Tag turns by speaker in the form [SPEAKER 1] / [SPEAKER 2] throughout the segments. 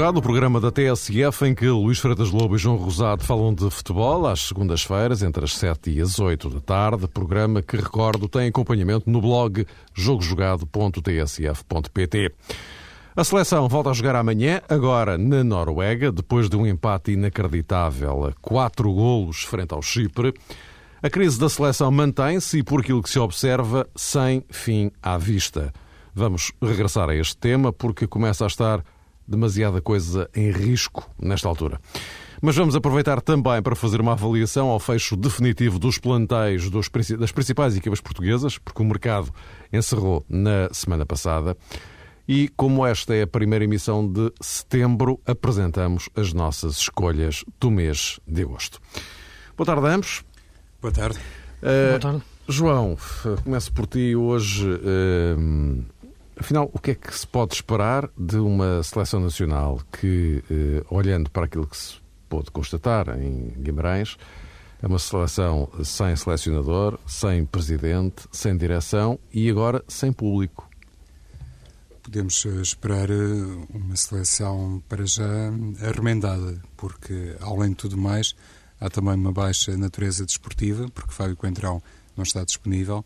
[SPEAKER 1] O programa da TSF em que Luís Freitas Lobo e João Rosado falam de futebol às segundas-feiras, entre as 7 e as 8 da tarde. Programa que, recordo, tem acompanhamento no blog jogojogado.tsf.pt. A seleção volta a jogar amanhã, agora na Noruega, depois de um empate inacreditável a quatro golos frente ao Chipre. A crise da seleção mantém-se e, por aquilo que se observa, sem fim à vista. Vamos regressar a este tema porque começa a estar demasiada coisa em risco nesta altura. Mas vamos aproveitar também para fazer uma avaliação ao fecho definitivo dos plantéis dos, das principais equipas portuguesas, porque o mercado encerrou na semana passada. E como esta é a primeira emissão de setembro, apresentamos as nossas escolhas do mês de agosto. Boa tarde a ambos.
[SPEAKER 2] Boa tarde.
[SPEAKER 1] Uh, Boa tarde. João, começo por ti hoje. Uh, afinal, o que é que se pode esperar de uma seleção nacional que, uh, olhando para aquilo que se pôde constatar em Guimarães, é uma seleção sem selecionador, sem presidente, sem direção e agora sem público?
[SPEAKER 2] Podemos esperar uma seleção para já arremendada, porque, além de tudo mais, Há também uma baixa natureza desportiva, porque Fábio Coentrão não está disponível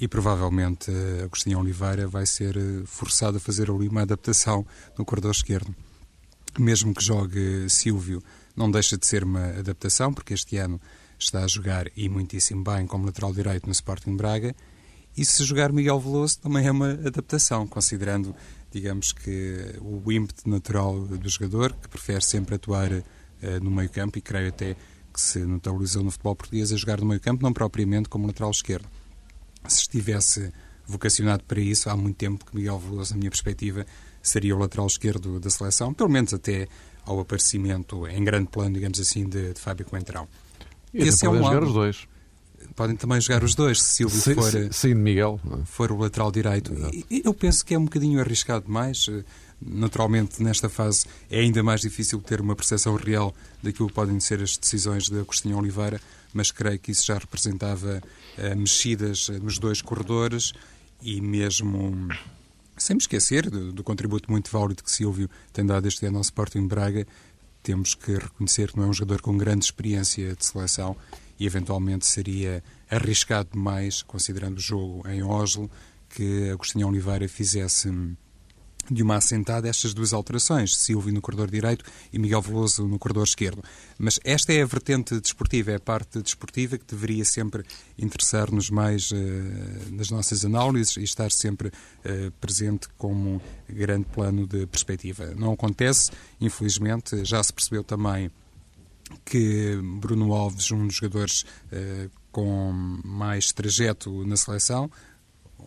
[SPEAKER 2] e provavelmente eh, Agostinho Oliveira vai ser eh, forçado a fazer ali uma adaptação no corredor esquerdo. Mesmo que jogue Silvio, não deixa de ser uma adaptação, porque este ano está a jogar e muitíssimo bem como lateral direito no Sporting Braga. E se jogar Miguel Veloso também é uma adaptação, considerando, digamos que, o ímpeto natural do jogador, que prefere sempre atuar uh, no meio campo e creio até que se notabilizou no futebol português a jogar no meio campo, não propriamente como lateral esquerdo. Se estivesse vocacionado para isso, há muito tempo que Miguel Veloso, na minha perspectiva, seria o lateral esquerdo da seleção, pelo menos até ao aparecimento em grande plano, digamos assim, de, de Fábio Coentrão.
[SPEAKER 1] E Esse é um jogar os dois.
[SPEAKER 2] Podem também jogar os dois, se Silvio
[SPEAKER 1] sim,
[SPEAKER 2] for,
[SPEAKER 1] sim, Miguel.
[SPEAKER 2] for o lateral direito. Eu penso que é um bocadinho arriscado demais. Naturalmente, nesta fase, é ainda mais difícil ter uma percepção real daquilo que podem ser as decisões de Agostinho Oliveira, mas creio que isso já representava uh, mexidas eh, nos dois corredores e mesmo sem me esquecer do, do, contributo muito válido que Silvio tem dado este ano ao Sporting Braga, temos que reconhecer que não é um jogador com grande experiência de seleção e eventualmente seria arriscado demais, considerando o jogo em Oslo, que Agostinho Oliveira fizesse de uma assentada estas duas alterações, Silvio no corredor direito e Miguel Veloso no corredor esquerdo. Mas esta é a vertente desportiva, é a parte desportiva que deveria sempre interessar-nos mais uh, nas nossas análises e estar sempre uh, presente como grande plano de perspectiva. Não acontece, infelizmente, já se percebeu também que Bruno Alves, um dos jogadores uh, com mais trajeto na seleção,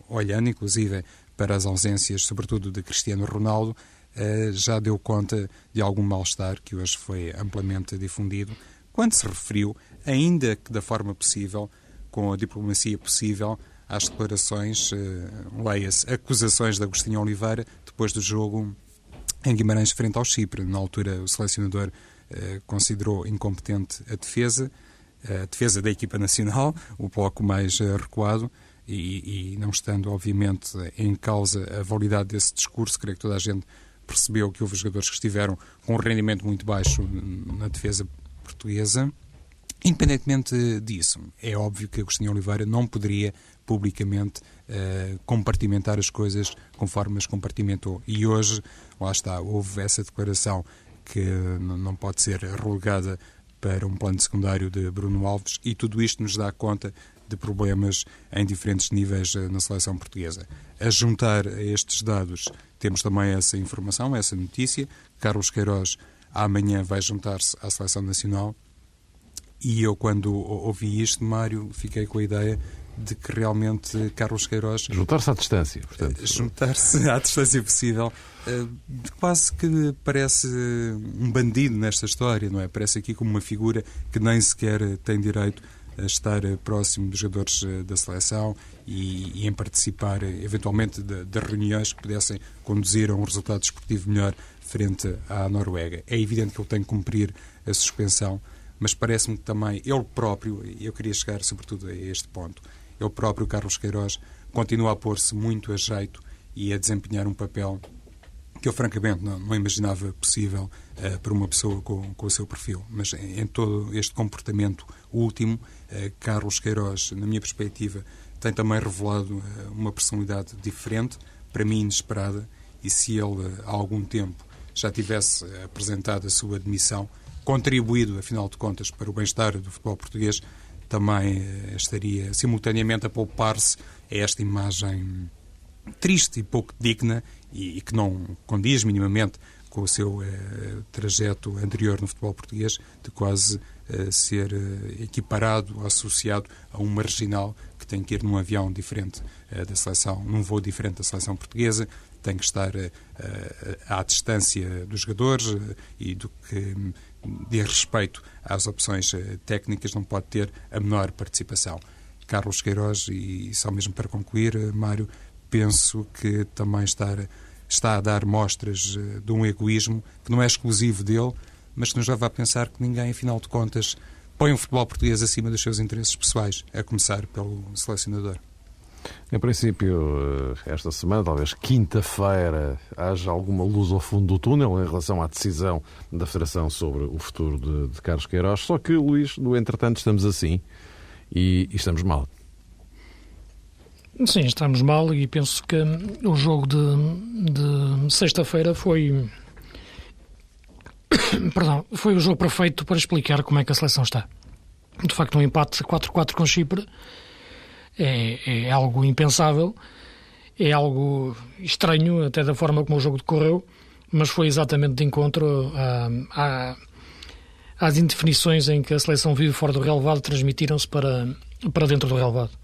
[SPEAKER 2] olhando inclusive para as ausências, sobretudo de Cristiano Ronaldo, eh, já deu conta de algum mal-estar que hoje foi amplamente difundido, quando se referiu, ainda que da forma possível, com a diplomacia possível, às declarações, eh, leia-se, acusações de Agostinho Oliveira, depois do jogo em Guimarães frente ao Chipre. Na altura, o selecionador eh, considerou incompetente a defesa, a defesa da equipa nacional, o bloco mais recuado, e, e, não estando, obviamente, em causa a validade desse discurso, creio que toda a gente percebeu que houve jogadores que estiveram com um rendimento muito baixo na defesa portuguesa. Independentemente disso, é óbvio que Agostinho Oliveira não poderia publicamente uh, compartimentar as coisas conforme as compartimentou. E hoje, lá está, houve essa declaração que não pode ser relegada para um plano secundário de Bruno Alves e tudo isto nos dá conta de problemas em diferentes níveis eh, na seleção portuguesa. A juntar a estes dados, temos também essa informação, essa notícia. Carlos Queiroz amanhã vai juntar-se à seleção nacional. E eu, quando ouvi isto, Mário, fiquei com a ideia de que realmente Carlos Queiroz.
[SPEAKER 1] Juntar-se à distância, portanto.
[SPEAKER 2] Eh, juntar-se à distância possível. Eh, quase que parece um bandido nesta história, não é? Parece aqui como uma figura que nem sequer tem direito a estar eh, próximo dos jogadores eh, da seleção e, e em participar eh, eventualmente de, de, reuniões que pudessem conduzir a um resultado desportivo melhor frente à Noruega. É evidente que ele tem que cumprir a suspensão, mas parece-me que também ele próprio, e eu queria chegar sobretudo a este ponto, ele próprio, Carlos Queiroz, continua a pôr-se muito a jeito e a desempenhar um papel que eu francamente não, não imaginava possível uh, para uma pessoa com, com o seu perfil. Mas em, em todo este comportamento último, uh, Carlos Queiroz, na minha perspectiva, tem também revelado uh, uma personalidade diferente, para mim inesperada, e se ele há algum tempo já tivesse apresentado a sua admissão, contribuído, afinal de contas, para o bem-estar do futebol português, também estaria simultaneamente a poupar-se a esta imagem triste e pouco digna e, e que não condiz minimamente com o seu eh, trajeto anterior no futebol português, de quase eh, ser eh, equiparado associado a um marginal que tem que ir num avião diferente eh, da seleção, num voo diferente da seleção portuguesa, tem que estar à distância dos jogadores e do que diz respeito às opções técnicas não pode ter a menor participação. Carlos Queiroz, e só mesmo para concluir, Mário, penso que também está, está a dar mostras eh, de um egoísmo que não é exclusivo dele, mas que nos leva a pensar que ninguém, afinal de contas, põe o futebol português acima dos seus interesses pessoais, a começar pelo selecionador.
[SPEAKER 1] Em princípio, eh, esta semana, talvez quinta-feira, haja alguma luz ao fundo do túnel em relação à decisão da Federação sobre o futuro de, de Carlos Queiroz. Só que, Luís, no entretanto, estamos assim e, e estamos mal.
[SPEAKER 3] Sim, estamos mal e penso que o jogo de, de sexta-feira foi. Perdão, foi o jogo perfeito para explicar como é que a seleção está. De facto, um empate 4-4 com Chipre é, é, algo impensável, é algo estranho, até da forma como o jogo decorreu, mas foi exatamente de encontro a, às indefinições em que a seleção vive fora do relevado transmitiram-se para, para dentro do relevado.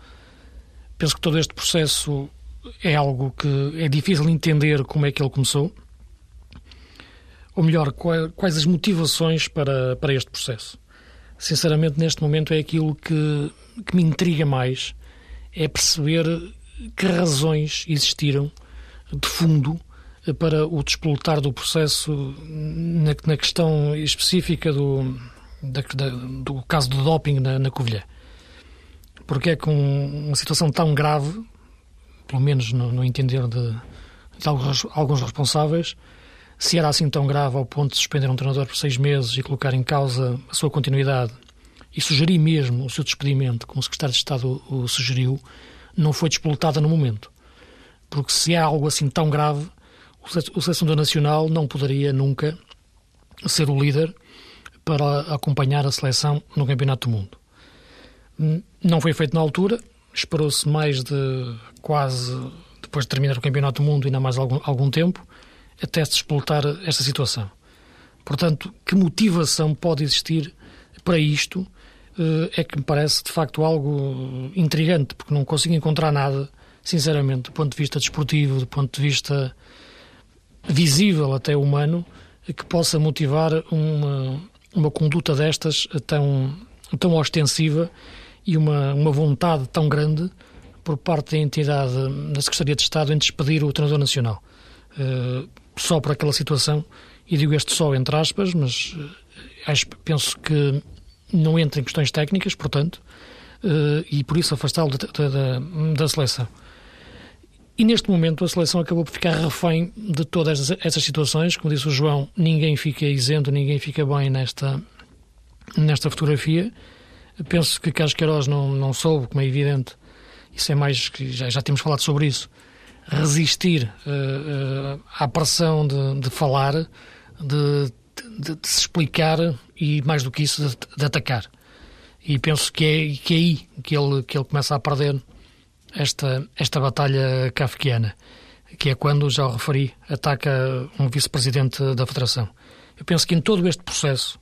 [SPEAKER 3] Penso que todo este processo é algo que é difícil entender como é que ele começou. Ou melhor, quais as motivações para, para este processo. Sinceramente, neste momento é aquilo que, que me intriga mais, é perceber que razões existiram de fundo para o despoltar do processo na, na questão específica do, da, do caso do doping na, na Covilhã porque é que um, uma situação tão grave, pelo menos no, no entender de, de alguns, alguns, responsáveis, se era assim tão grave ao ponto de suspender um treinador por seis meses e colocar em causa a sua continuidade e sugerir mesmo o seu despedimento, como o secretário de Estado o, o sugeriu, não foi despolutada no momento. Porque se há algo assim tão grave, o selecionador nacional não poderia nunca ser o líder para acompanhar a seleção no Campeonato do Mundo. Não foi feito na altura, esperou-se mais de quase depois de terminar o Campeonato do Mundo, ainda mais algum, algum tempo, até se explotar esta situação. Portanto, que motivação pode existir para isto eh, é que me parece de facto algo intrigante, porque não consigo encontrar nada, sinceramente, do ponto de vista desportivo, do ponto de vista visível até humano, que possa motivar uma, uma conduta destas tão, tão ostensiva e uma, uma vontade tão grande por parte da entidade da Secretaria de Estado em despedir o treinador nacional. Uh, só por aquela situação, e digo este só entre aspas, mas uh, penso que não entra em questões técnicas, portanto, uh, e por isso afastá-lo da, da, da, seleção. E neste momento a seleção acabou por ficar refém de todas essas situações. Como disse o João, ninguém fica isento, ninguém fica bem nesta, nesta fotografia. Penso que Carlos Queiroz não, não soube, como é evidente, isso é mais que já, já temos falado sobre isso, resistir uh, uh, à pressão de, de falar, de, de, de, se explicar e, mais do que isso, de, de, atacar. E penso que é, que é aí que ele, que ele começa a perder esta, esta batalha kafkiana, que é quando, já o referi, ataca um vice-presidente da Federação. Eu penso que em todo este processo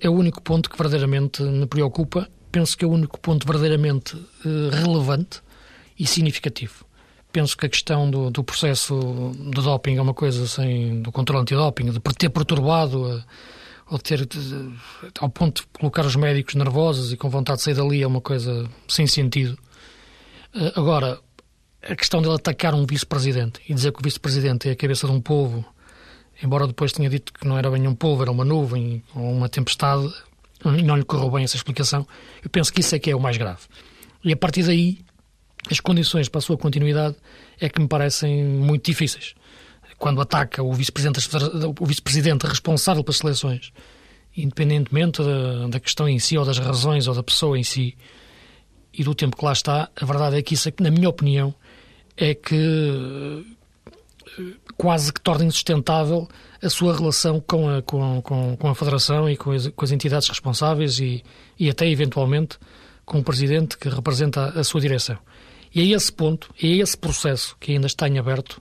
[SPEAKER 3] é o único ponto que verdadeiramente me preocupa. Penso que é o único ponto verdadeiramente eh, relevante e significativo. Penso que a questão do, do processo do doping é uma coisa sem do controle antidoping, de ter perturbado eh, ou ter ao ponto de colocar os médicos nervosos e com vontade de sair dali é uma coisa sem sentido. Agora, a questão dele atacar um vice-presidente e dizer que o vice-presidente é a cabeça de um povo embora depois tenha dito que não era bem um polvo, era uma nuvem ou uma tempestade, e não lhe correu bem essa explicação, eu penso que isso é que é o mais grave. E a partir daí, as condições para a sua continuidade é que me parecem muito difíceis. quando ataca o vice-presidente vice-presidente responsável pelas seleções, independentemente da, da questão em si, ou das razões, ou da pessoa em si, e do tempo que lá está, a verdade é que isso, na minha opinião, é que quase que torna insustentável a sua relação com a, com, com, com a Federação e com as, com as, entidades responsáveis e, e até, eventualmente, com o Presidente que representa a, sua direção. E é esse ponto, é esse processo que ainda está em aberto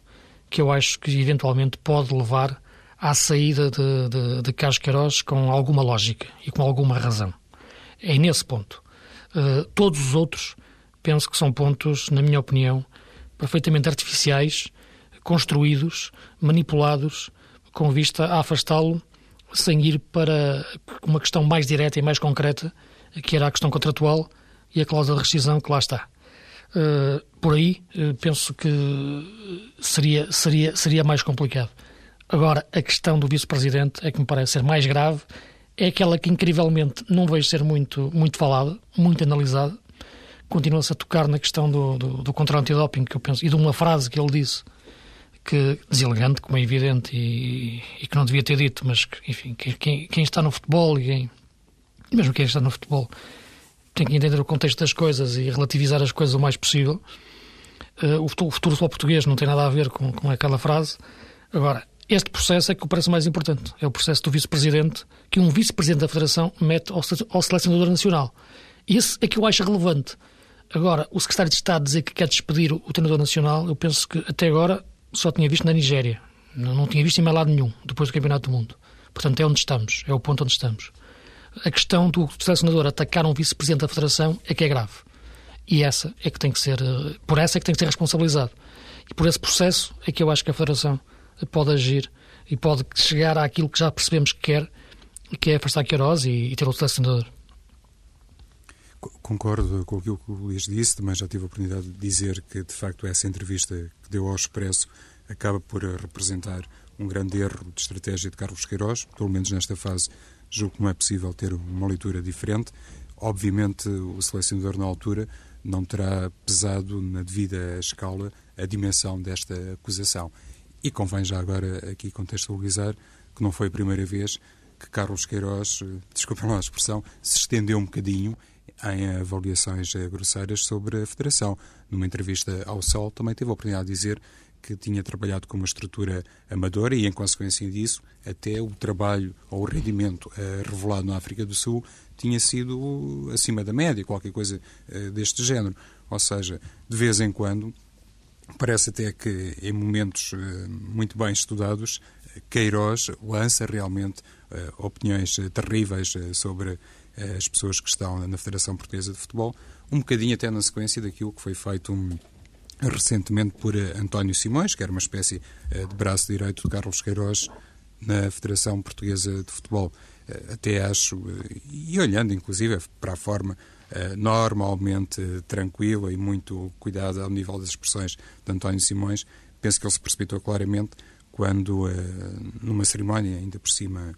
[SPEAKER 3] que eu acho que, eventualmente, pode levar à saída de, de, de com alguma lógica e com alguma razão. É nesse ponto. Uh, todos os outros, penso que são pontos, na minha opinião, perfeitamente artificiais construídos, manipulados, com vista a afastá-lo, sem ir para uma questão mais direta e mais concreta, que era a questão contratual e a cláusula de rescisão que lá está. Uh, por aí, uh, penso que seria, seria, seria mais complicado. Agora, a questão do vice-presidente é que me parece ser mais grave, é aquela que incrivelmente não vejo ser muito, muito falada, muito analisada. Continua-se a tocar na questão do, do, do controle antidoping, que eu penso, e de uma frase que ele disse, que deselegante, como é evidente, e, e, que não devia ter dito, mas que, enfim, quem, quem, está no futebol e quem, mesmo quem está no futebol tem que entender o contexto das coisas e relativizar as coisas o mais possível. Uh, o, futuro, o futebol português não tem nada a ver com, com aquela frase. Agora, este processo é que o parece mais importante. É o processo do vice-presidente, que um vice-presidente da Federação mete ao, ao selecionador nacional. Esse é que eu acho relevante. Agora, o secretário de Estado dizer que quer despedir o, o treinador nacional, eu penso que até agora só tinha visto na Nigéria. Não, não tinha visto em mais lado nenhum, depois do Campeonato do Mundo. Portanto, é onde estamos, é o ponto onde estamos. A questão do selecionador atacar um vice-presidente da Federação é que é grave. E essa é que tem que ser, eh, por essa é que tem que ser responsabilizado. E por esse processo é que eu acho que a Federação pode agir e pode chegar àquilo que já percebemos que quer, que é afastar Queiroz e, e ter o selecionador.
[SPEAKER 2] Concordo com aquilo que o Luís disse, mas já tive a oportunidade de dizer que, de facto, essa entrevista que deu ao Expresso acaba por representar um grande erro de estratégia de Carlos Queiroz, pelo menos nesta fase julgo que não é possível ter uma leitura diferente. Obviamente, o selecionador na altura não terá pesado na devida escala a dimensão desta acusação. E convém já agora aqui contextualizar que não foi a primeira vez que Carlos Queiroz, desculpa lá a expressão, se estendeu um bocadinho em avaliações grosseiras sobre a Federação. Numa entrevista ao Sol, também teve a oportunidade de dizer que tinha trabalhado com uma estrutura amadora e, em consequência disso, até o trabalho ou o rendimento uh, revelado na África do Sul tinha sido acima da média, qualquer coisa uh, deste género. Ou seja, de vez em quando, parece até que em momentos uh, muito bem estudados, Queiroz lança realmente opiniões terríveis sobre as pessoas que estão na Federação Portuguesa de Futebol, um bocadinho até na sequência daquilo que foi feito um, recentemente por eh, António Simões, que era uma espécie eh, de braço direito de Carlos Queiroz na Federação Portuguesa de Futebol. Eh, até acho, e olhando inclusive para a forma normalmente tranquila e muito cuidada ao nível das expressões de António Simões, penso que ele se precipitou claramente quando, numa cerimónia, ainda por cima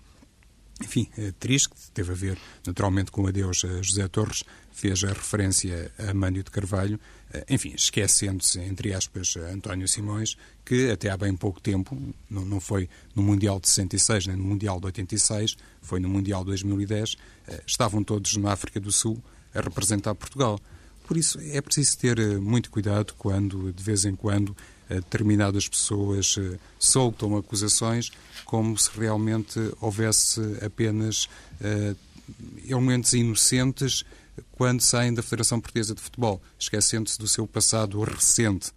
[SPEAKER 2] enfim, é triste, que teve a ver naturalmente com o adeus a José Torres, fez a referência a Mândio de Carvalho, eh, enfim, esquecendo-se, entre aspas, António Simões, que até há bem pouco tempo, não, não foi no Mundial de 66 nem no Mundial de 86, foi no Mundial de 2010, eh, estavam todos na África do Sul a representar Portugal. Por isso é preciso ter eh, muito cuidado quando, de vez em quando, determinadas pessoas soltam acusações como se realmente houvesse apenas uh, elementos inocentes quando saem da Federação Portuguesa de Futebol, esquecendo-se do seu passado recente.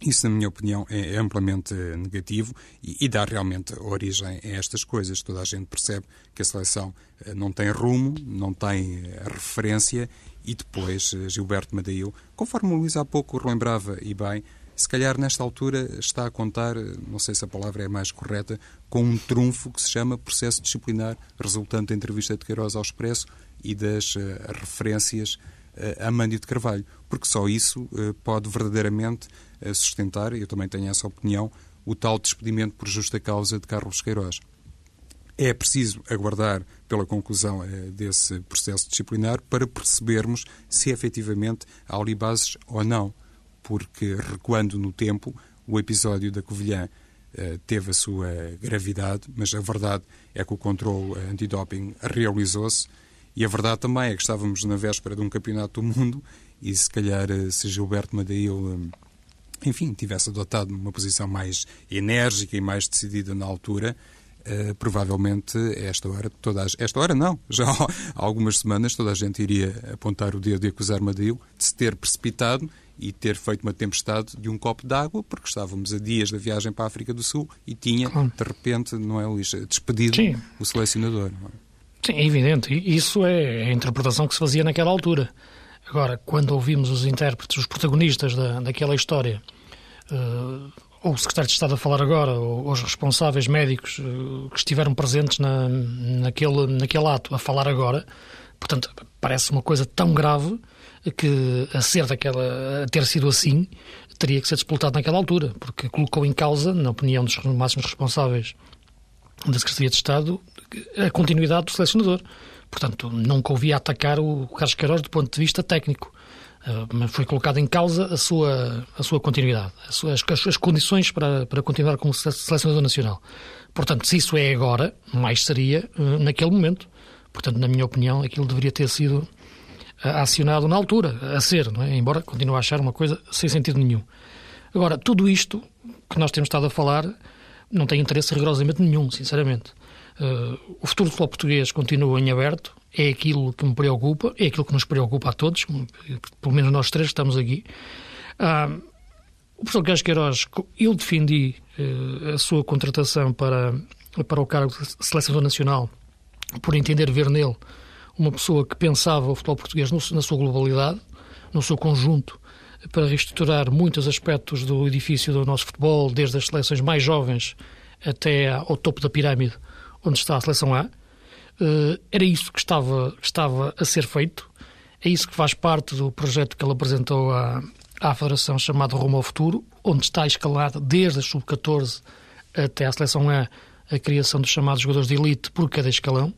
[SPEAKER 2] Isso, na minha opinião, é amplamente negativo e, e, dá realmente origem a estas coisas. Toda a gente percebe que a seleção eh, não tem rumo, não tem eh, referência e depois Gilberto Madail, conforme o Luís há pouco relembrava e bem, se calhar nesta altura está a contar, não sei se a palavra é mais correta, com um trunfo que se chama processo disciplinar, resultante da entrevista de Queiroz ao Expresso e das uh, referências uh, a Mândio de Carvalho, porque só isso uh, pode verdadeiramente sustentar, e eu também tenho essa opinião, o tal despedimento por justa causa de Carlos Queiroz. É preciso aguardar pela conclusão desse processo disciplinar para percebermos se efetivamente há ali bases ou não porque recuando no tempo, o episódio da Covilhã teve a sua gravidade, mas a verdade é que o controle antidoping realizou-se. E a verdade também é que estávamos na véspera de um campeonato do mundo e se calhar se Gilberto Madail enfim, tivesse adotado uma posição mais enérgica e mais decidida na altura, Uh, provavelmente esta hora, toda a, esta hora não, já há algumas semanas toda a gente iria apontar o dedo e acusar Madrid de se ter precipitado e ter feito uma tempestade de um copo d'água, porque estávamos a dias da viagem para a África do Sul e tinha, de repente, não é, Luís, despedido Sim. o selecionador. É?
[SPEAKER 3] Sim, é evidente. Isso é a interpretação que se fazia naquela altura. Agora, quando ouvimos os intérpretes, os protagonistas da, daquela história, uh, ou o secretário de Estado a falar agora, ou os responsáveis médicos uh, que estiveram presentes na, naquele, naquele ato a falar agora, portanto, parece uma coisa tão grave que a ser daquela, a ter sido assim, teria que ser disputado naquela altura, porque colocou em causa, na opinião dos máximos responsáveis da Secretaria de Estado, a continuidade do selecionador. Portanto, nunca ouvia atacar o Carlos Queiroz do ponto de vista técnico. Eh, mas foi colocada em causa a sua, a sua continuidade, as, as condições para, para continuar como selecionador nacional. Portanto, se isso é agora, mais seria eh, naquele momento. Portanto, na minha opinião, aquilo deveria ter sido acionado na altura, a ser, é? embora continue a achar uma coisa sem sentido nenhum. Agora, tudo isto que nós temos estado a falar não tem interesse rigorosamente nenhum, sinceramente. Uh, o futuro do futebol português continua em aberto, é aquilo que me preocupa, é aquilo que nos preocupa a todos, pelo menos nós três estamos aqui. Uh, o professor Carlos Queiroz, eu defendi uh, a sua contratação para, para o cargo de selecionador nacional por entender ver nele uma pessoa que pensava o futebol português no, na sua globalidade, no seu conjunto, para reestruturar muitos aspectos do edifício do nosso futebol, desde as seleções mais jovens até ao topo da pirâmide, onde está a seleção A. Uh, era isso que estava, estava a ser feito, é isso que faz parte do projeto que ele apresentou à, à Federação chamado Rumo ao Futuro, onde está escalada desde a sub-14 até à seleção A a criação dos chamados jogadores de elite por cada escalão.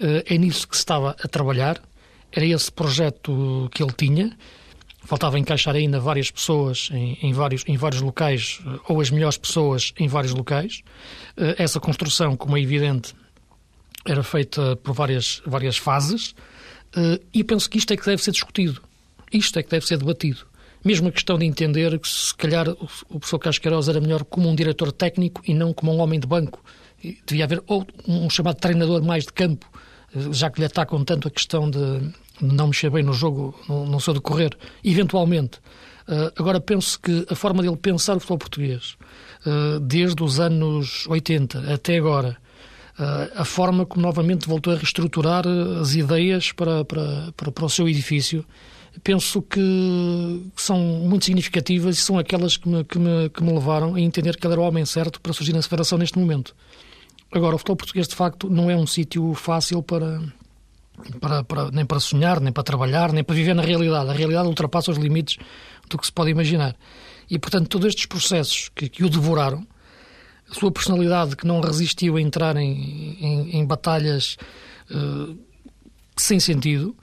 [SPEAKER 3] Uh, é nisso que se estava a trabalhar, era esse projeto que ele tinha. Faltava encaixar ainda várias pessoas em, em, vários, em vários locais, eh, ou as melhores pessoas em vários locais. Essa construção, como é evidente, era feita por várias, várias fases e penso que isto é que deve ser discutido. Isto é que deve ser debatido. Mesmo a questão de entender que, se calhar, o, o professor Casqueiroz era melhor como um diretor técnico e não como um homem de banco. Devia haver um chamado treinador mais de campo, uh, já que lhe atacam tanto a questão de, não mexer bem no jogo, no, no seu decorrer, eventualmente. Uh, agora, penso que a forma dele pensar o futebol português, desde os anos 80 até agora, eh, a forma como novamente voltou a reestruturar as ideias para, para, para, para o seu edifício, penso que são muito significativas e são aquelas que me, que, me, que me levaram a entender que ele era o homem certo para surgir na Federação neste momento. Agora, o futebol português, de facto, não é um sítio fácil para, para, para, nem para sonhar, nem para trabalhar, nem para viver na realidade. A realidade ultrapassa os limites do que se pode imaginar. E, portanto, todos estes processos que, que o devoraram a sua personalidade que não resistiu a entrar em, em, em batalhas uh, sem sentido,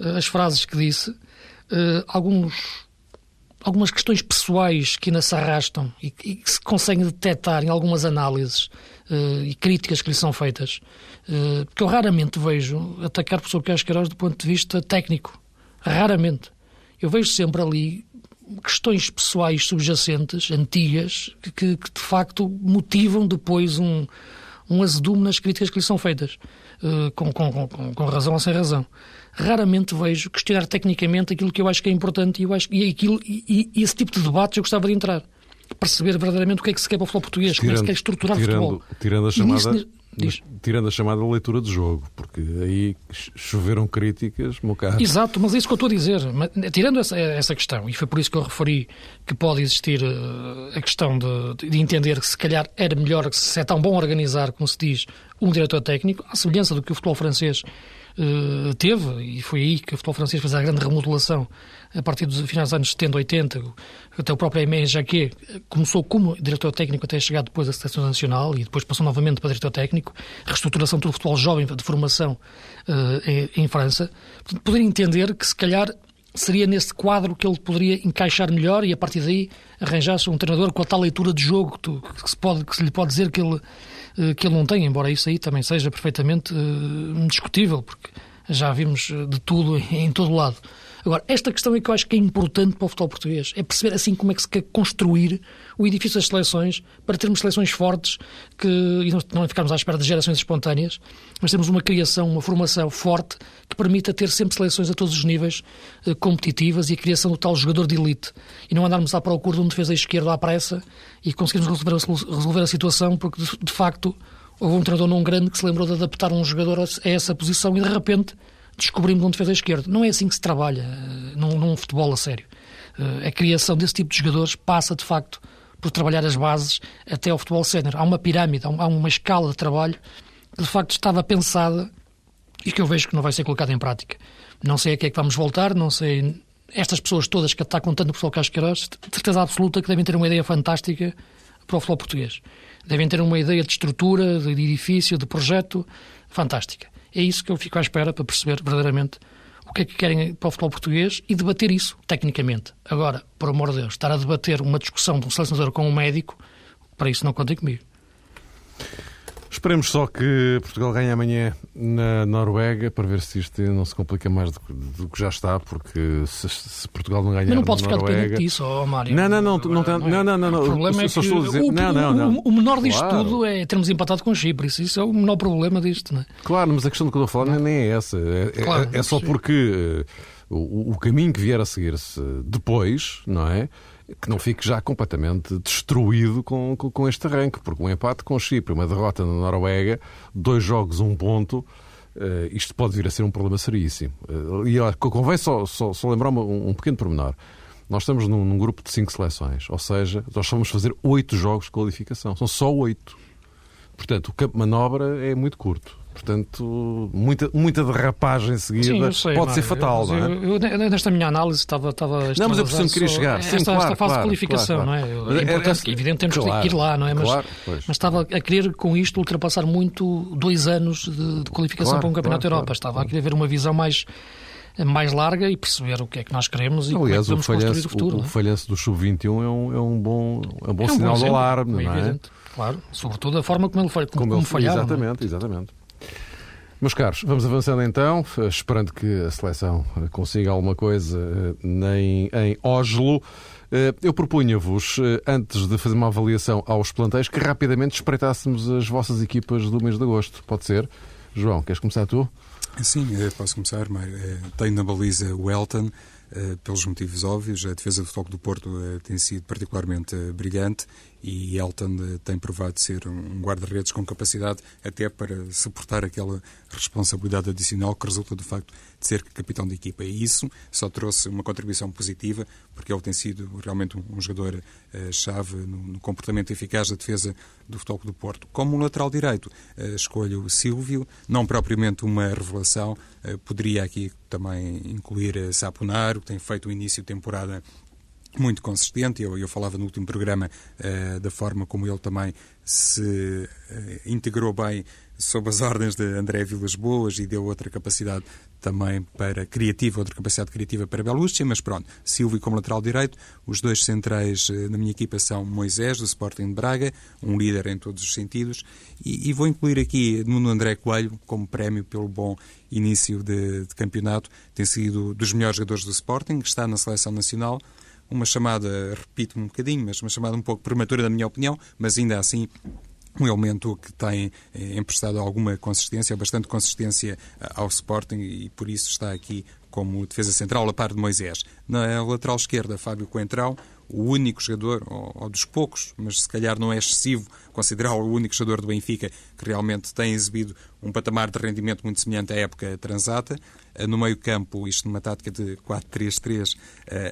[SPEAKER 3] uh, as frases que disse, uh, alguns, algumas questões pessoais que ainda se arrastam e, e, que se conseguem detectar em algumas análises e críticas que lhe são feitas, porque eu raramente vejo atacar professor Carlos Queiroz do ponto de vista técnico. Raramente. Eu vejo sempre ali questões pessoais subjacentes, antigas, que, que, de facto motivam depois um, um azedume nas críticas que lhe são feitas, uh, com, com, com, com, razão ou sem razão. Raramente vejo questionar tecnicamente aquilo que eu acho que é importante e, eu acho, e, aquilo, e, e esse tipo de debates eu gostava de entrar. Perceber verdadeiramente o que é que se quer para o futebol português, tirando, como é que se quer estruturar
[SPEAKER 1] tirando,
[SPEAKER 3] o futebol.
[SPEAKER 1] Tirando a chamada... Diz. Tirando a chamada leitura de jogo, porque aí choveram críticas, meu caro.
[SPEAKER 3] Exato, mas é isso que eu estou a dizer. Tirando essa, essa questão, e foi por isso que eu referi que pode existir uh, a questão de, de, entender que se calhar era melhor, se é tão bom organizar, como se diz, um diretor técnico, à semelhança do que o futebol francês uh, teve, e foi aí que o futebol francês fez a grande remodelação a partir dos finais dos anos 70, 80, até o próprio Aimé Jacquet começou como diretor técnico até chegar depois à Seleção Nacional e depois passou novamente para diretor técnico, reestruturação do futebol jovem de formação uh, em, em, França. Portanto, poder entender que se calhar seria nesse quadro que ele poderia encaixar melhor e a partir daí arranjar-se um treinador com a tal leitura de jogo que, se, pode, que se lhe pode dizer que ele, eh, que ele não tem, embora isso aí também seja perfeitamente uh, discutível, porque já vimos de tudo em todo lado. Agora, esta questão é que eu acho que é importante para o futebol português. É perceber assim como é que se quer construir o edifício das seleções para termos seleções fortes que, e não ficarmos à espera de gerações espontâneas, mas temos uma criação, uma formação forte que permita ter sempre seleções a todos os níveis eh, competitivas e a criação do tal jogador de elite. E não andarmos à procura de um defesa esquerdo à pressa e conseguirmos resolver a, resolver a situação, porque de, de facto houve um treinador não grande que se lembrou de adaptar um jogador a essa posição e de repente descobrimos um defesa esquerdo. Não é assim que se trabalha uh, num, num futebol a sério. Uh, a criação desse tipo de jogadores passa, de facto, por trabalhar as bases até ao futebol sénior. Há uma pirâmide, há uma escala de trabalho que, de facto, estava pensada e que eu vejo que não vai ser colocada em prática. Não sei a que é que vamos voltar, não sei... Estas pessoas todas que está contando o pessoal Casqueiros, de certeza absoluta que devem ter uma ideia fantástica para o futebol português. Devem ter uma ideia de estrutura, de edifício, de projeto fantástica. É isso que eu fico à espera para perceber verdadeiramente o que é que querem para o futebol português e debater isso tecnicamente. Agora, por amor de Deus, estar a debater uma discussão de um selecionador com um médico, para isso não contem comigo.
[SPEAKER 1] Esperemos só que Portugal ganhe amanhã na Noruega para ver se isto não se complica mais do, do que já está, porque se, se Portugal não ganhar Mas
[SPEAKER 3] não pode
[SPEAKER 1] ficar
[SPEAKER 3] Noruega... dependente disso, oh, Mário.
[SPEAKER 1] Não, não, não, não, não, não, não, não,
[SPEAKER 3] O problema é que dizer... o, não, não, não. o menor disto claro. tudo é termos empatado com Chipre. Isso, isso é o menor problema disto, não é?
[SPEAKER 1] Claro, mas a questão do que eu estou a falar nem é essa. É, é claro, é, é só porque uh, o, o caminho que vier a seguir-se depois, não é? Que não fique já completamente destruído com, com, com, este arranque, porque um empate com Chipre, uma derrota na Noruega, dois jogos, um ponto, uh, isto pode vir a ser um problema seríssimo. Uh, e uh, convém só, só, só lembrar um, um, pequeno pormenor. Nós estamos num, num, grupo de cinco seleções, ou seja, nós vamos fazer oito jogos de qualificação. São só oito. Portanto, o campo de manobra é muito curto. Portanto, muita, muita derrapagem seguida Sim, sei, pode ser fatal,
[SPEAKER 3] eu,
[SPEAKER 1] não é?
[SPEAKER 3] Eu, eu, nesta minha análise estava. estava
[SPEAKER 1] não, mas eu percebo que queria chegar. Sim,
[SPEAKER 3] esta,
[SPEAKER 1] claro,
[SPEAKER 3] esta fase
[SPEAKER 1] claro,
[SPEAKER 3] de qualificação,
[SPEAKER 1] claro,
[SPEAKER 3] não é? É importante, é, evidente, temos claro, que ir lá, não é? Mas, mas estava a querer com isto ultrapassar muito dois anos de, de qualificação para um Campeonato da Europa. Estava a querer ver uma visão mais mais larga e perceber o que é que nós queremos e
[SPEAKER 1] Aliás,
[SPEAKER 3] como é que vamos
[SPEAKER 1] construir o futuro. O, o é? falhanço do Sub-21 é um, é um bom, é um bom é um sinal de alarme, não é? Evidente,
[SPEAKER 3] claro. Sobretudo a forma como ele, foi, como, como, como falhava.
[SPEAKER 1] Exatamente, exatamente. Meus caros, vamos avançando então, esperando que a seleção consiga alguma coisa eh, em, em Oslo. Eh, eu propunha-vos, eh, antes de fazer uma avaliação aos plantéis, que rapidamente espreitássemos as vossas equipas do mês de agosto. Pode ser? João, queres começar tu?
[SPEAKER 2] Sim, posso começar. Tenho na baliza o Elton, pelos motivos óbvios. A defesa do Futebol do Porto tem sido particularmente brilhante e Elton eh, tem provado ser um guarda-redes com capacidade até para suportar aquela responsabilidade adicional que resulta do facto de ser capitão de equipa. E isso só trouxe uma contribuição positiva, porque ele tem sido realmente um, jogador-chave uh, no, comportamento eficaz da defesa do Futebol do Porto. Como um lateral direito, uh, escolho o Silvio, não propriamente uma revelação, poderia aqui também incluir Saponaro, que tem feito o início de temporada muito consistente. Eu, eu falava no último programa uh, da forma como ele também se uh, integrou bem sob as ordens de André Vilas Boas e deu outra capacidade também para criativa, outra capacidade criativa para Belucci, mas pronto, Silvio como lateral direito, os dois centrais uh, na minha equipa são Moisés, do Sporting de Braga, um líder em todos os sentidos, e, e vou incluir aqui Nuno André Coelho como prémio pelo bom início de, de campeonato, tem sido dos melhores jogadores do Sporting, está na seleção nacional, uma chamada, repito-me um bocadinho, mas uma chamada um pouco prematura, na minha opinião, mas ainda assim um elemento que tem eh, emprestado alguma consistência, bastante consistência ao Sporting e por isso está aqui como defesa central a par de Moisés. Na lateral esquerda, Fábio Coentrão, o único jogador, ou, ou, dos poucos, mas se calhar não é excessivo considerá-lo o único jogador do Benfica que realmente tem exibido um patamar de rendimento muito semelhante à época transata. Eh, no meio-campo, isto numa tática de 4-3-3,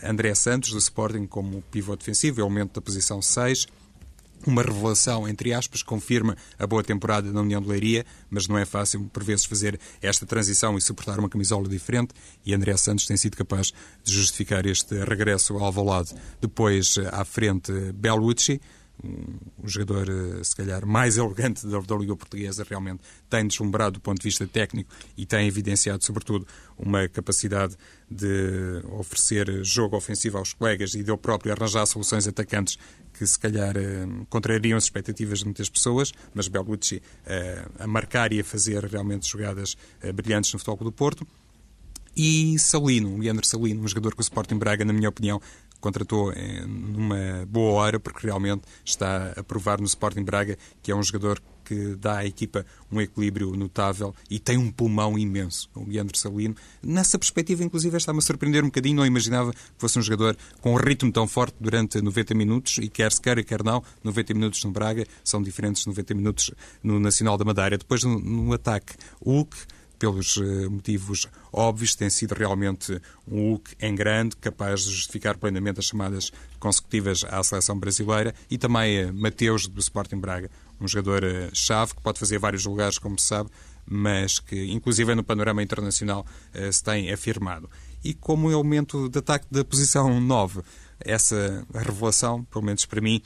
[SPEAKER 2] André Santos, do Sporting, como pivô defensivo, aumento da posição 6 uma revelação, entre aspas, confirma a boa temporada na União de Leiria, mas não é fácil, por vezes, fazer esta transição e suportar uma camisola diferente, e André Santos tem sido capaz de justificar este regresso ao Alvalade. Depois, à frente, Belucci, o jogador, eh, se calhar, mais elegante da, da Liga Portuguesa, realmente tem deslumbrado do ponto de vista técnico e tem evidenciado, sobretudo, uma capacidade de oferecer jogo ofensivo aos colegas e de ele próprio arranjar soluções atacantes que, se calhar, eh, contrariam as expectativas de muitas pessoas, mas Bellucci eh, a marcar e a fazer realmente jogadas brilhantes no Futebol do Porto. E Salino, Leandro Salino, um jogador que o Sporting Braga, na minha opinião, contratou numa boa hora, porque realmente está a provar no Sporting Braga que é um jogador que dá à equipa um equilíbrio notável e tem um pulmão imenso, o Leandro Salino. Nessa perspectiva, inclusive, está-me a surpreender um bocadinho. Não imaginava que fosse um jogador com um ritmo tão forte durante 90 minutos e quer se queira, quer não, 90 minutos no Braga são diferentes de 90 minutos no Nacional da Madeira. Depois, no, no ataque, Hulk pelos eh, motivos óbvios, tem sido realmente um Hulk em grande, capaz de justificar plenamente as chamadas consecutivas à seleção brasileira, e também eh, Mateus, do Sporting Braga, um jogador-chave eh, que pode fazer vários lugares, como se sabe, mas que, inclusive no panorama internacional, se tem afirmado. E como elemento de ataque da posição 9, essa revelação, pelo menos para mim,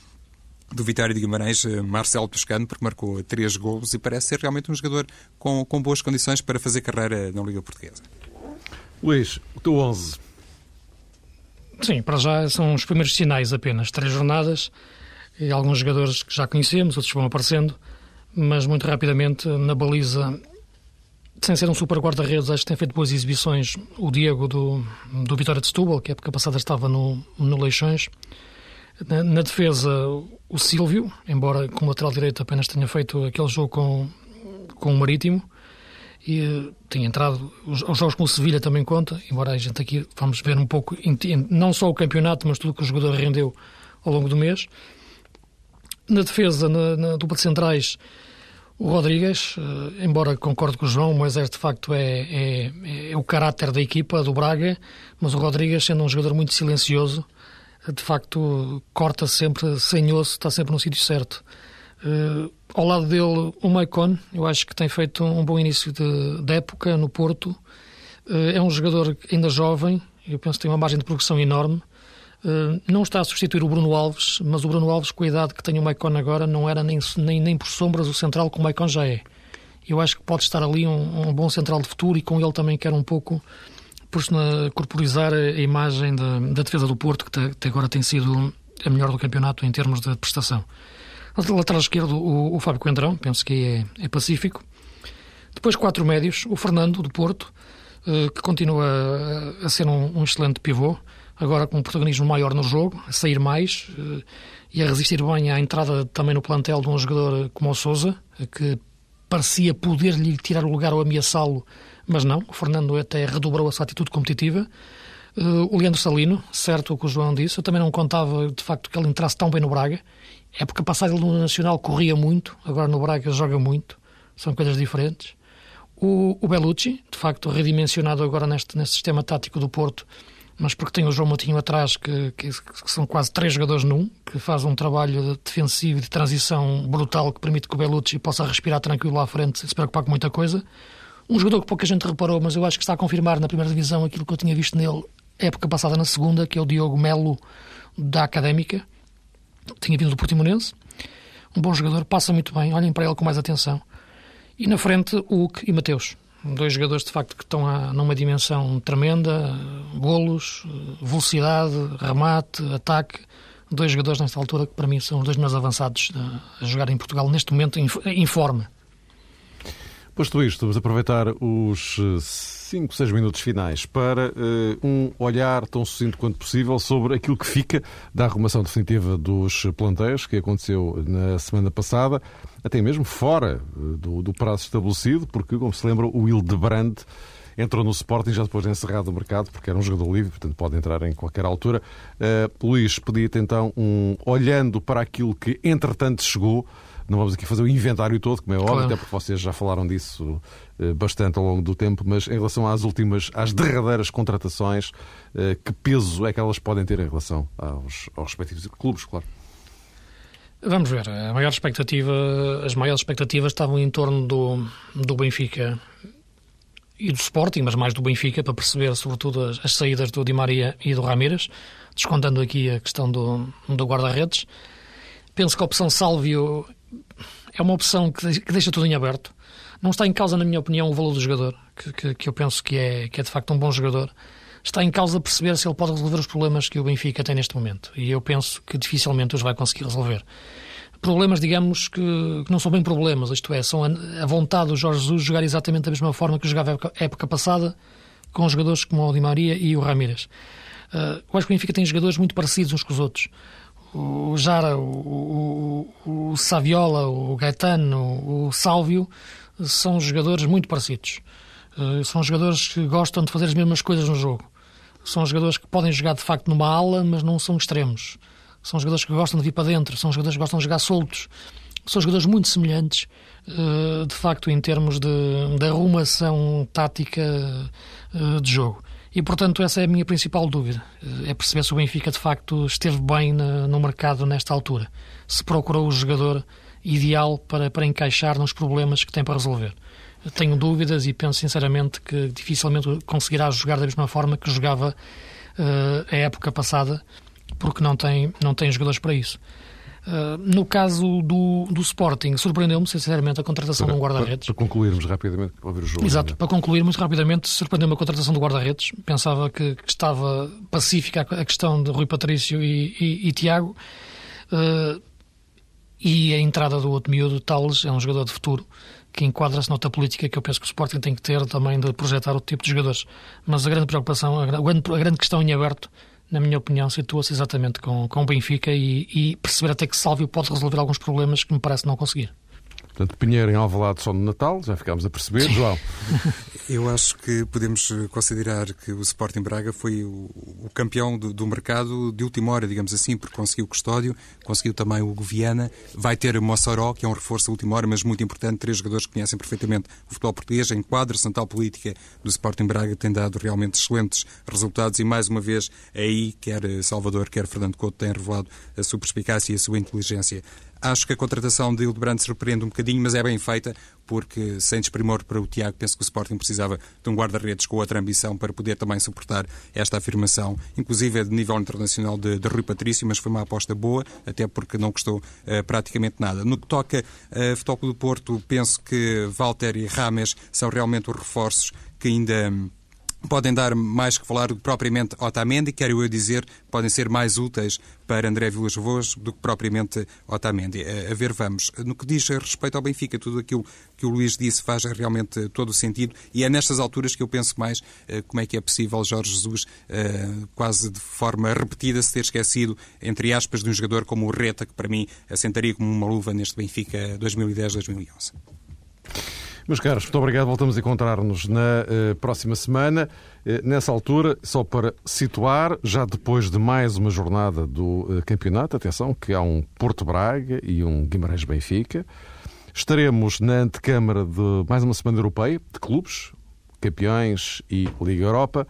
[SPEAKER 2] do Vitória de Guimarães, eh, Marcelo Toscano, porque marcou três golos e parece ser realmente um jogador com, com boas condições para fazer carreira na Liga Portuguesa.
[SPEAKER 1] Luís, o teu 11.
[SPEAKER 3] Sim, para já são os primeiros sinais apenas. Três jornadas e alguns jogadores que já conhecemos, outros vão aparecendo, mas muito rapidamente na baliza, sem ser um super guarda-redes, acho que tem feito boas exibições. O Diego do, do Vitória de Setúbal, que a época passada estava no, no Leixões. Na, na, defesa, o Silvio, embora com o lateral direito apenas tenha feito aquele jogo com, com o Marítimo, e eh, tem entrado, os, os, jogos com o Sevilha também conta, embora a gente aqui vamos ver um pouco, não só o campeonato, mas tudo que o jogador rendeu ao longo do mês. Na defesa, na, na dupla de centrais, o Rodrigues, eh, embora concorde com o João, o Moisés de facto é, é, é o caráter da equipa do Braga, mas o Rodrigues, sendo um jogador muito silencioso, de facto corta sempre sem osso, está sempre no sítio certo. Uh, ao lado dele, o Maicon, eu acho que tem feito um bom início de, de época no Porto. Uh, é um jogador ainda jovem, eu penso que tem uma margem de progressão enorme. Uh, não está a substituir o Bruno Alves, mas o Bruno Alves, com a idade que tem o Maicon agora, não era nem, nem, nem por sombras o central que o Maicon já é. Eu acho que pode estar ali um, um bom central de futuro e com ele também quer um pouco corporizar a imagem da, da defesa do Porto, que até agora tem sido a melhor do campeonato em termos de prestação. Lateral esquerdo, o, o Fábio Coentrão, penso que é, é, pacífico. Depois, quatro médios, o Fernando, do Porto, eh, que continua a, a ser um, um, excelente pivô, agora com um protagonismo maior no jogo, a sair mais eh, e a resistir bem à entrada também no plantel de um jogador como o Souza, que parecia poder-lhe tirar o lugar ou ameaçá-lo mas não, o Fernando até redobrou a sua atitude competitiva. Uh, o Leandro Salino, certo o que o João disse, eu também não contava de facto que ele entrasse tão bem no Braga. É porque a passagem no Nacional corria muito, agora no Braga joga muito, são coisas diferentes. O, o Bellucci, de facto redimensionado agora neste, neste sistema tático do Porto, mas porque tem o João Moutinho atrás, que, que, que, são quase três jogadores num, que faz um trabalho defensivo de transição brutal que permite que o Bellucci possa respirar tranquilo lá à frente sem se preocupar com muita coisa. Um jogador que pouca gente reparou, mas eu acho que está a confirmar na primeira divisão aquilo que eu tinha visto nele época passada na segunda, que é o Diogo Melo da Académica. Tinha vindo do Portimonense. Um bom jogador, passa muito bem, olhem para ele com mais atenção. E na frente, o Hulk e Mateus. Dois jogadores, de facto, que estão a, numa dimensão tremenda. Golos, velocidade, remate, ataque. Dois jogadores nesta altura que, para mim, são os dois mais avançados a, jogar em Portugal neste momento em, em forma.
[SPEAKER 1] Posto isto, vamos aproveitar os 5, eh, 6 minutos finais para uh, um olhar tão sucinto quanto possível sobre aquilo que fica da arrumação definitiva dos plantéis que aconteceu na semana passada, até mesmo fora eh, do, do prazo estabelecido, porque, como se lembra, o Hildebrand entrou no Sporting já depois de encerrado o mercado, porque era um jogador livre, portanto pode entrar em qualquer altura. Uh, Luís, pedia-te então, um, olhando para aquilo que entretanto chegou, não vamos aqui fazer o inventário todo, como é óbvio, claro. até porque vocês já falaram disso eh, bastante ao longo do tempo, mas em relação às últimas, às derradeiras contratações, eh, que peso é que elas podem ter em relação aos, aos respectivos clubes, claro?
[SPEAKER 3] Vamos ver. A maior expectativa, as maiores expectativas estavam em torno do, do Benfica e do Sporting, mas mais do Benfica, para perceber sobretudo as, as saídas do Di Maria e do Ramírez, descontando aqui a questão do, do guarda-redes. penso que a opção Sálvio é uma opção que, deixa tudo em aberto. Não está em causa, na minha opinião, o valor do jogador, que, que, que eu penso que é, que é de facto um bom jogador. Está em causa perceber se ele pode resolver os problemas que o Benfica tem neste momento. E eu penso que dificilmente os vai conseguir resolver. Problemas, digamos, que, que não são bem problemas, isto é, são a, a vontade do Jorge Jesus jogar exatamente da mesma forma que jogava a época, época passada, com jogadores como o Di Maria e o Ramírez. Uh, eu acho que o Benfica tem jogadores muito parecidos uns com os outros o Jara, o, o, o Saviola, o Gaetano, o Sálvio, são jogadores muito parecidos. Uh, são jogadores que gostam de fazer as mesmas coisas no jogo. São jogadores que podem jogar de facto numa ala, mas não são extremos. São jogadores que gostam de vir para dentro, são jogadores que gostam de jogar soltos. São jogadores muito semelhantes, uh, de facto, em termos de, de arrumação tática uh, de jogo. E, portanto, essa é a minha principal dúvida. É perceber se o Benfica, de facto, esteve bem no mercado nesta altura. Se procurou o jogador ideal para, para encaixar nos problemas que tem para resolver. Tenho dúvidas e penso sinceramente que dificilmente conseguirá jogar da mesma forma que jogava uh, a época passada, porque não tem, não tem jogadores para isso. Uh, no caso do, do Sporting, surpreendeu-me, sinceramente, a contratação para, de um guarda-redes.
[SPEAKER 1] Para, para, concluirmos rapidamente, para ouvir o jogo.
[SPEAKER 3] Exato, para concluir muito rapidamente, surpreendeu-me a contratação do guarda-redes. Pensava que, que, estava pacífica a questão de Rui Patrício e, e, e Tiago. Uh, e a entrada do outro miúdo, Tales, é um jogador de futuro que enquadra-se noutra política que eu penso que o Sporting tem que ter também de projetar outro tipo de jogadores. Mas a grande preocupação, a grande, a grande questão em aberto na minha opinião, situa-se exatamente com, com o Benfica e, e perceber até que Sálvio pode resolver alguns problemas que me parece não conseguir.
[SPEAKER 1] Portanto, Pinheiro em Alvalade só no Natal, já ficámos a perceber. João?
[SPEAKER 2] Eu acho que podemos considerar que o Sporting Braga foi o, o campeão do, do, mercado de última hora, digamos assim, porque conseguiu o Custódio, conseguiu também o Goviana, vai ter Mossoró, que é um reforço de última hora, mas muito importante, três jogadores que conhecem perfeitamente o futebol português, enquadra-se na tal política do Sporting Braga, tem dado realmente excelentes resultados e, mais uma vez, aí, quer Salvador, quer Fernando Couto, têm revelado a sua perspicácia e a sua inteligência. Acho que a contratação de Hildebrand surpreende um bocadinho, mas é bem feita, porque sem desprimor para o Tiago, penso que o Sporting precisava de um guarda-redes com outra ambição para poder também suportar esta afirmação, inclusive de nível internacional de, de Rui Patrício, mas foi uma aposta boa, até porque não custou uh, praticamente nada. No que toca a uh, Futebol do Porto, penso que Walter e Rames são realmente os reforços que ainda. Um, podem dar mais que falar do que propriamente Otamendi, quero eu dizer, podem ser mais úteis para André Vilas Boas do que propriamente Otamendi. A, ver, vamos. No que diz respeito ao Benfica, tudo aquilo que o Luís disse faz realmente todo o sentido e é nestas alturas que eu penso mais uh, como é que é possível Jorge Jesus, uh, quase de forma repetida, se ter esquecido, entre aspas, de um jogador como o Reta, que para mim assentaria como uma luva neste Benfica 2010-2011.
[SPEAKER 1] Meus caros, muito obrigado. Voltamos a encontrar-nos na uh, próxima semana. Uh, nessa altura, só para situar, já depois de mais uma jornada do uh, campeonato, atenção, que há um Porto Braga e um Guimarães Benfica. Estaremos na antecâmara de mais uma semana europeia de clubes, campeões e Liga Europa.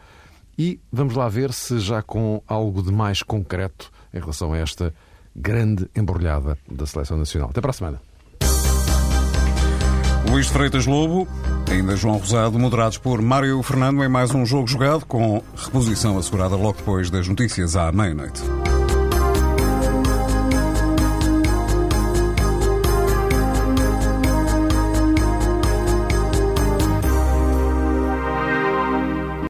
[SPEAKER 1] E vamos lá ver se já com algo de mais concreto em relação a esta grande embrulhada da Seleção Nacional. Até para a semana.
[SPEAKER 4] Luís Freitas Lobo, ainda João Rosado, moderados por Mário Fernando em mais um jogo jogado com reposição assegurada logo depois das notícias à meia-noite.